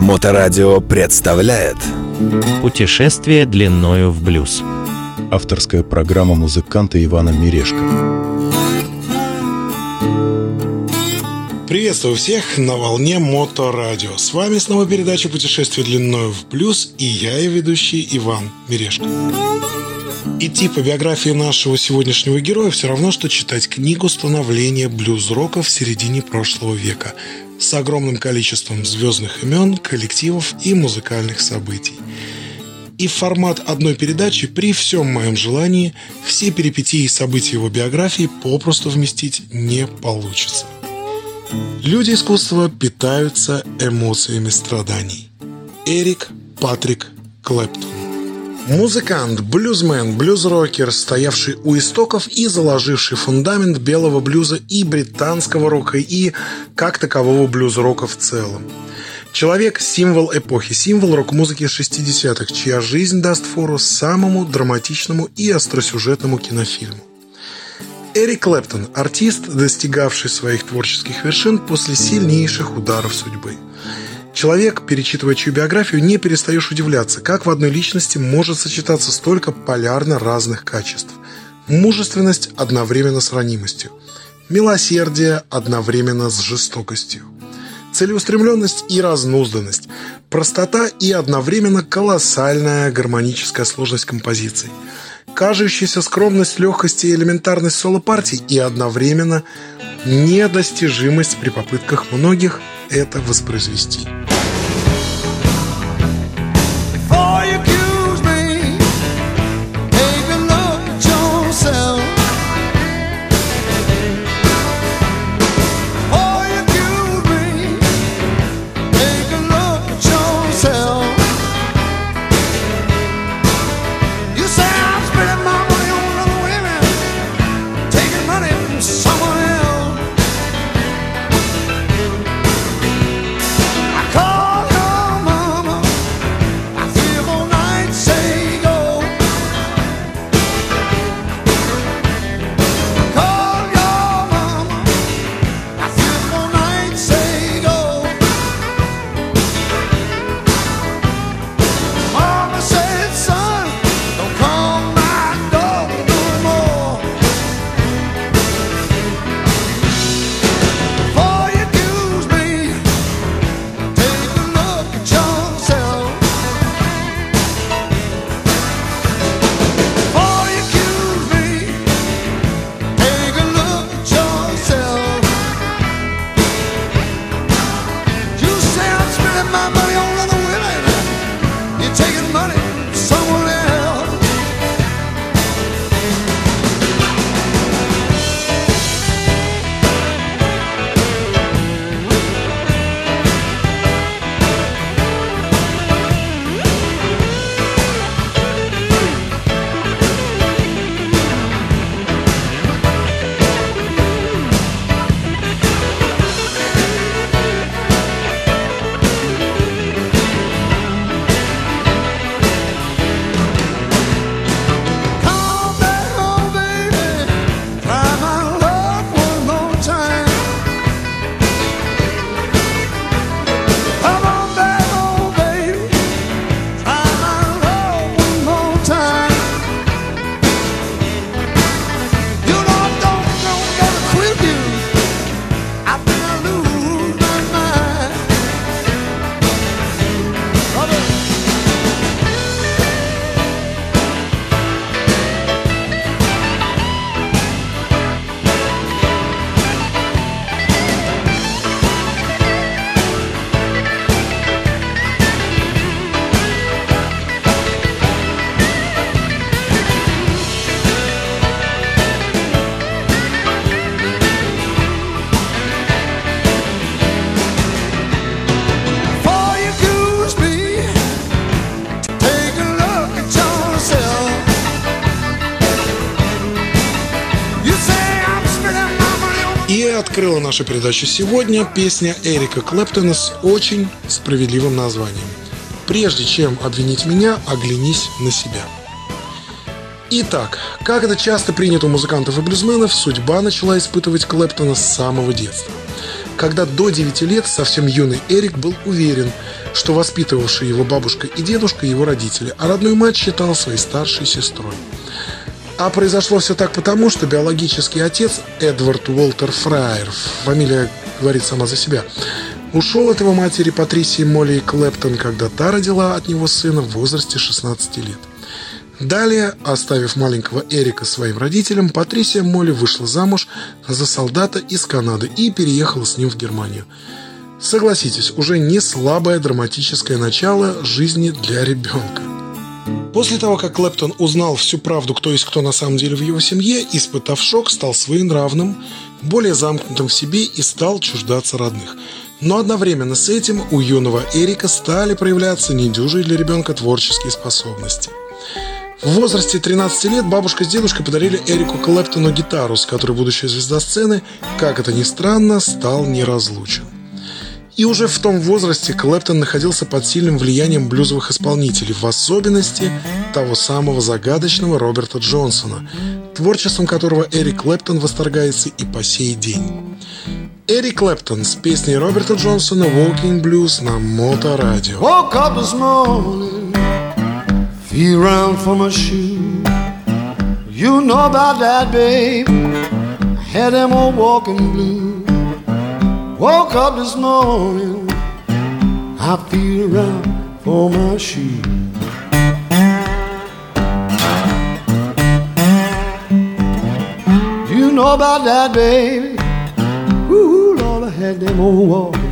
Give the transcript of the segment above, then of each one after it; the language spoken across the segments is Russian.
Моторадио представляет Путешествие длиною в блюз. Авторская программа музыканта Ивана Мирешко. Приветствую всех на волне Моторадио. С вами снова передача «Путешествие длиною в блюз» и я, ее ведущий Иван Мирешко. Идти по биографии нашего сегодняшнего героя все равно, что читать книгу становления блюз-рока в середине прошлого века с огромным количеством звездных имен, коллективов и музыкальных событий. И формат одной передачи при всем моем желании все перипетии и события его биографии попросту вместить не получится. Люди искусства питаются эмоциями страданий. Эрик Патрик Клэптон. Музыкант, блюзмен, блюз-рокер, стоявший у истоков и заложивший фундамент белого блюза и британского рока, и как такового блюз-рока в целом. Человек – символ эпохи, символ рок-музыки 60-х, чья жизнь даст фору самому драматичному и остросюжетному кинофильму. Эрик Клэптон – артист, достигавший своих творческих вершин после сильнейших ударов судьбы. Человек, перечитывая чью биографию, не перестаешь удивляться, как в одной личности может сочетаться столько полярно разных качеств. Мужественность одновременно с ранимостью. Милосердие одновременно с жестокостью. Целеустремленность и разнузданность. Простота и одновременно колоссальная гармоническая сложность композиций – кажущаяся скромность, легкость и элементарность соло-партий и одновременно недостижимость при попытках многих это воспроизвести. Открыла нашу передачу сегодня песня Эрика Клэптона с очень справедливым названием «Прежде чем обвинить меня, оглянись на себя». Итак, как это часто принято у музыкантов и блюзменов, судьба начала испытывать Клэптона с самого детства. когда до 9 лет совсем юный Эрик был уверен, что воспитывавшие его бабушка и дедушка его родители, а родную мать считал своей старшей сестрой. А произошло все так потому, что биологический отец Эдвард Уолтер Фрайер, фамилия говорит сама за себя, ушел от его матери Патрисии Молли Клэптон, когда та родила от него сына в возрасте 16 лет. Далее, оставив маленького Эрика своим родителям, Патрисия Молли вышла замуж за солдата из Канады и переехала с ним в Германию. Согласитесь, уже не слабое драматическое начало жизни для ребенка. После того, как Клэптон узнал всю правду, кто есть кто на самом деле в его семье, испытав шок, стал своенравным, более замкнутым в себе и стал чуждаться родных. Но одновременно с этим у юного Эрика стали проявляться недюжие для ребенка творческие способности – в возрасте 13 лет бабушка с дедушкой подарили Эрику Клэптону гитару, с которой будущая звезда сцены, как это ни странно, стал неразлучен. И уже в том возрасте Клэптон находился под сильным влиянием блюзовых исполнителей, в особенности того самого загадочного Роберта Джонсона, творчеством которого Эрик Клэптон восторгается и по сей день. Эрик Клэптон с песней Роберта Джонсона «Walking Blues» на Моторадио. Shoe. You know about that, babe. Had them all walking blue. Woke up this morning. I feel around for my shoe. You know about that, baby. Ooh, Lord, I had them all walking.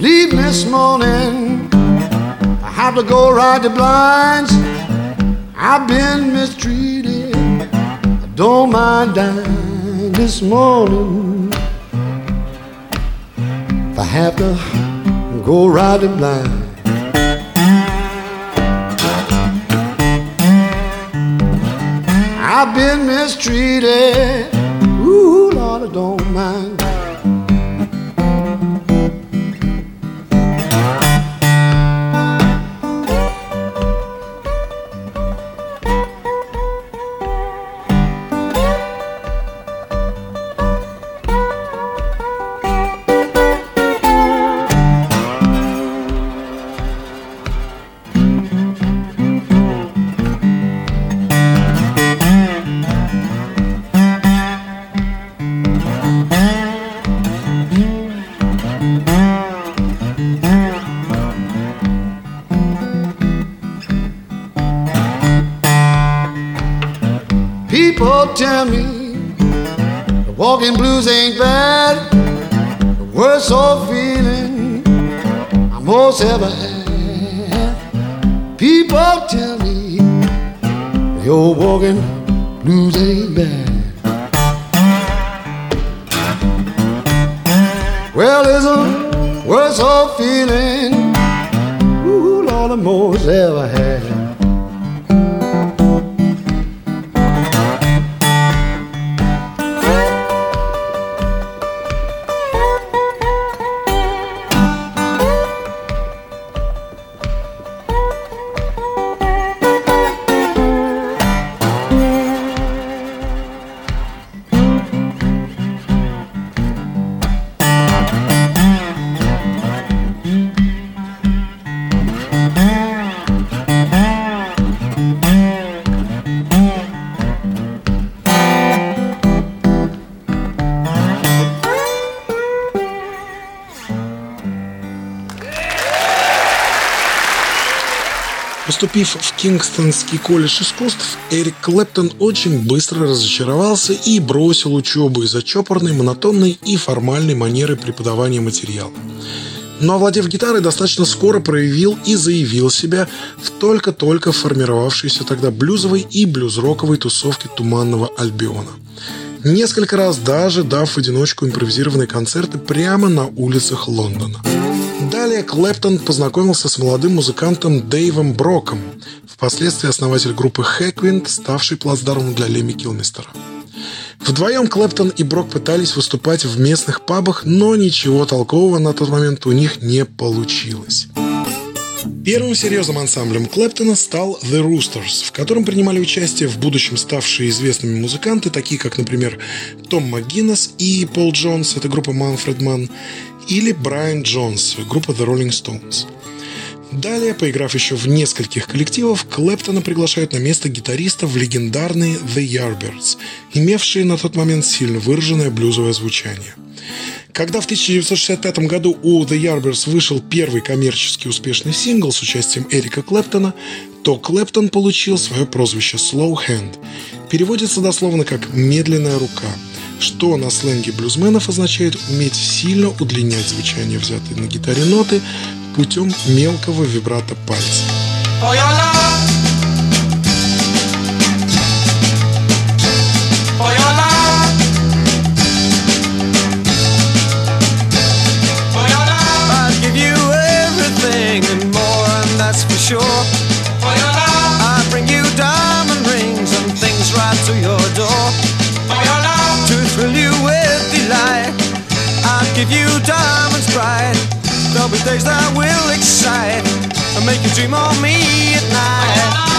leaving this morning. I have to go ride the blinds. I've been mistreated. Don't mind dying this morning. If I have to go ride the blinds. I've been mistreated. Ooh, Lord, I don't mind. Tell me the walking blues ain't bad. The worst old feeling I most ever had. People tell me the old walking blues ain't bad. Well, it's a worst old feeling, ooh, Lord, the most ever had. Поступив в Кингстонский колледж искусств, Эрик Клэптон очень быстро разочаровался и бросил учебу из-за чопорной, монотонной и формальной манеры преподавания материала. Но овладев гитарой, достаточно скоро проявил и заявил себя в только-только формировавшейся тогда блюзовой и блюз-роковой тусовке Туманного Альбиона. Несколько раз даже дав в одиночку импровизированные концерты прямо на улицах Лондона. Далее Клэптон познакомился с молодым музыкантом Дэйвом Броком, впоследствии основатель группы Хэквинд, ставший плацдармом для Леми Килмистера. Вдвоем Клэптон и Брок пытались выступать в местных пабах, но ничего толкового на тот момент у них не получилось. Первым серьезным ансамблем Клэптона стал The Roosters, в котором принимали участие в будущем ставшие известными музыканты, такие как, например, Том МакГиннес и Пол Джонс, это группа Манфред Манн, или Брайан Джонс, группа The Rolling Stones. Далее, поиграв еще в нескольких коллективов, Клэптона приглашают на место гитариста в легендарные The Yardbirds, имевшие на тот момент сильно выраженное блюзовое звучание. Когда в 1965 году у The Yardbirds вышел первый коммерчески успешный сингл с участием Эрика Клэптона, то Клэптон получил свое прозвище Slow Hand. Переводится дословно как «медленная рука», что на сленге блюзменов означает уметь сильно удлинять звучание взятые на гитаре ноты путем мелкого вибрата пальца. sure. Give you diamonds bright. There'll be days that will excite and make you dream of me at night.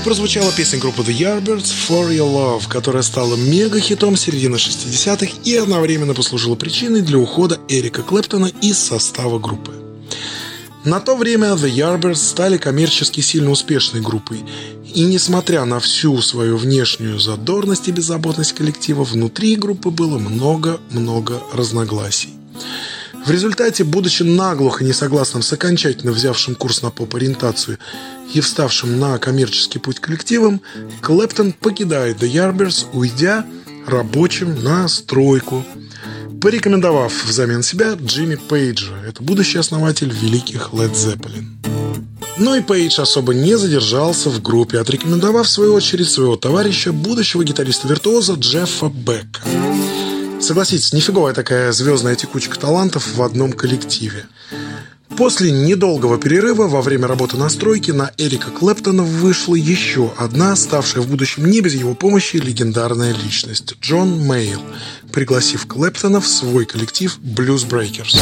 Прозвучала песня группы The Yardbirds «For Your Love», которая стала мега-хитом середины 60-х и одновременно послужила причиной для ухода Эрика Клэптона из состава группы. На то время The Yardbirds стали коммерчески сильно успешной группой, и несмотря на всю свою внешнюю задорность и беззаботность коллектива, внутри группы было много-много разногласий. В результате, будучи наглухо несогласным с окончательно взявшим курс на поп-ориентацию и вставшим на коммерческий путь коллективом, Клэптон покидает The Yardbirds, уйдя рабочим на стройку, порекомендовав взамен себя Джимми Пейджа, это будущий основатель великих Led Zeppelin. Но и Пейдж особо не задержался в группе, отрекомендовав в свою очередь своего товарища, будущего гитариста-виртуоза Джеффа Бека. Согласитесь, нифиговая такая звездная текучка талантов в одном коллективе. После недолгого перерыва во время работы на стройке на Эрика Клэптона вышла еще одна, ставшая в будущем не без его помощи, легендарная личность – Джон Мейл, пригласив Клэптона в свой коллектив Блюз Breakers.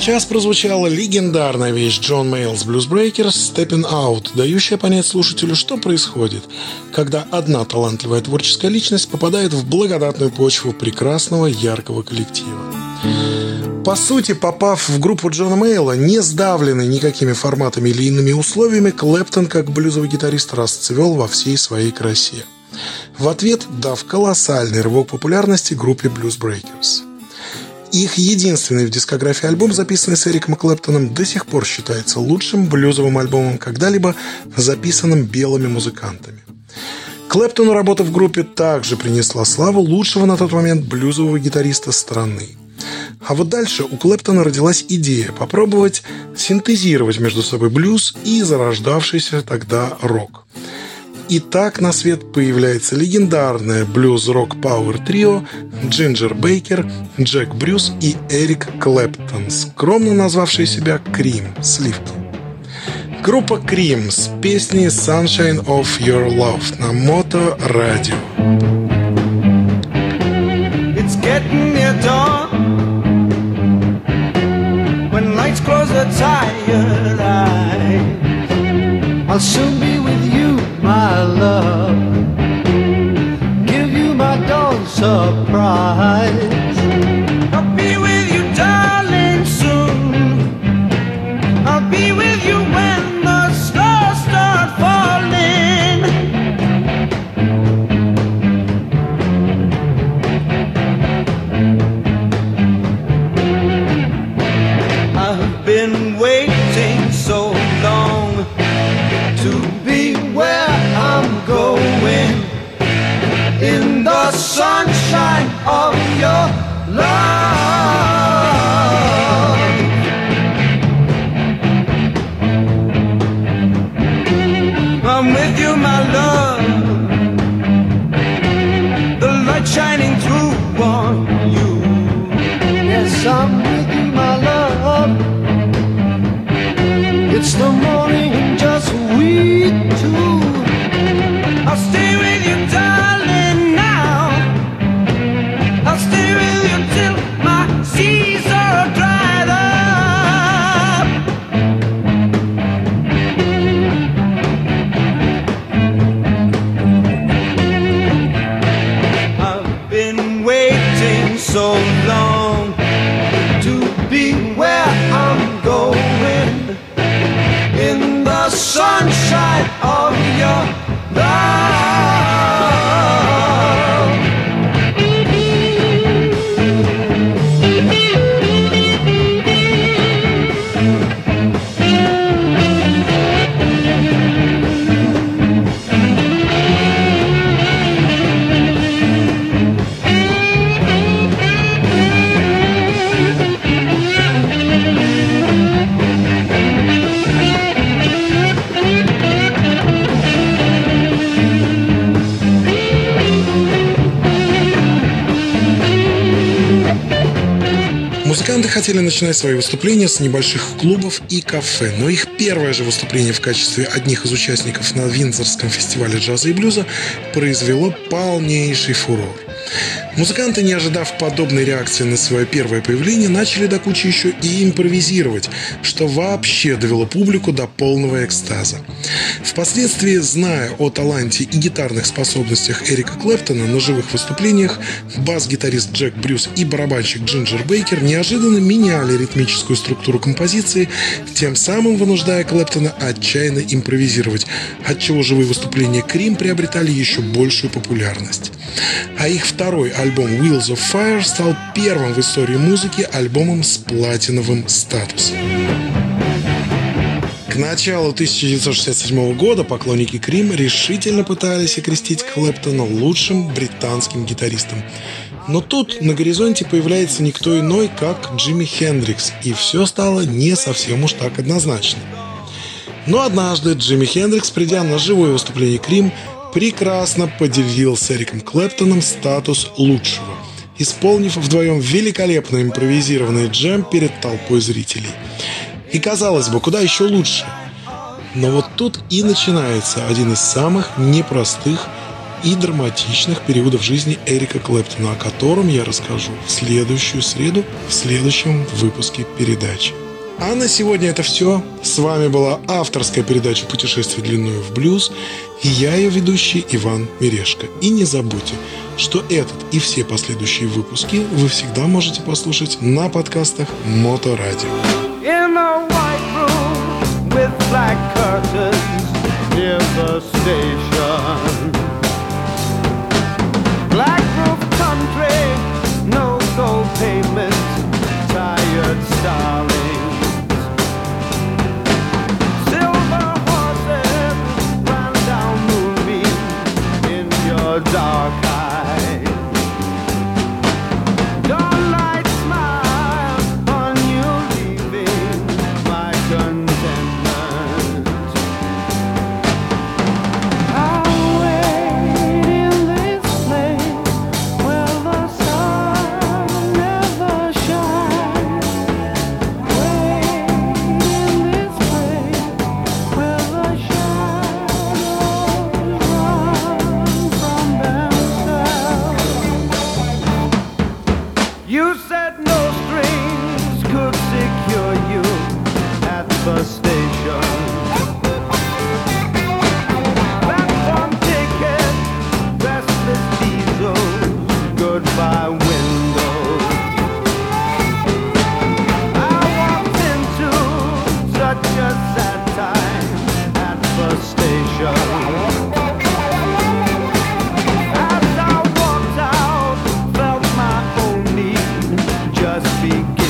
Сейчас прозвучала легендарная вещь Джон Мейлс Blues Breakers Stepping Out, дающая понять слушателю, что происходит, когда одна талантливая творческая личность попадает в благодатную почву прекрасного яркого коллектива. По сути, попав в группу Джона Мейла, не сдавленный никакими форматами или иными условиями, Клэптон, как блюзовый гитарист, расцвел во всей своей красе. В ответ дав колоссальный рывок популярности группе Blues Breakers. Их единственный в дискографии альбом, записанный с Эриком Клэптоном, до сих пор считается лучшим блюзовым альбомом, когда-либо записанным белыми музыкантами. Клэптону работа в группе также принесла славу лучшего на тот момент блюзового гитариста страны. А вот дальше у Клэптона родилась идея попробовать синтезировать между собой блюз и зарождавшийся тогда рок. И так на свет появляется легендарное блюз-рок-пауэр-трио Джинджер Бейкер, Джек Брюс и Эрик Клэптон, скромно назвавшие себя Крим, сливки. Группа Крим с песней Sunshine of Your Love на Мото Радио. I'll soon be I'm with you, my love. It's the morning just we two. Your Музыканты хотели начинать свои выступления с небольших клубов и кафе, но их первое же выступление в качестве одних из участников на Виндзорском фестивале джаза и блюза произвело полнейший фурор. Музыканты, не ожидав подобной реакции на свое первое появление, начали до кучи еще и импровизировать, что вообще довело публику до полного экстаза. Впоследствии, зная о таланте и гитарных способностях Эрика Клэптона на живых выступлениях, бас-гитарист Джек Брюс и барабанщик Джинджер Бейкер неожиданно меняли ритмическую структуру композиции, тем самым вынуждая Клэптона отчаянно импровизировать, отчего живые выступления Крим приобретали еще большую популярность. А их второй альбом Wheels of Fire стал первым в истории музыки альбомом с платиновым статусом. К началу 1967 года поклонники Крим решительно пытались окрестить Клэптона лучшим британским гитаристом. Но тут на горизонте появляется никто иной, как Джимми Хендрикс, и все стало не совсем уж так однозначно. Но однажды Джимми Хендрикс, придя на живое выступление Крим, прекрасно поделил с Эриком Клэптоном статус лучшего, исполнив вдвоем великолепно импровизированный джем перед толпой зрителей. И казалось бы, куда еще лучше? Но вот тут и начинается один из самых непростых и драматичных периодов жизни Эрика Клэптона, о котором я расскажу в следующую среду в следующем выпуске передачи. А на сегодня это все. С вами была авторская передача «Путешествие длиною в блюз» и я ее ведущий Иван Мирешко. И не забудьте, что этот и все последующие выпуски вы всегда можете послушать на подкастах Моторадио. Black begin.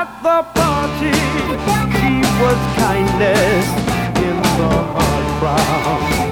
At the party, she was kindness in the hard crowd.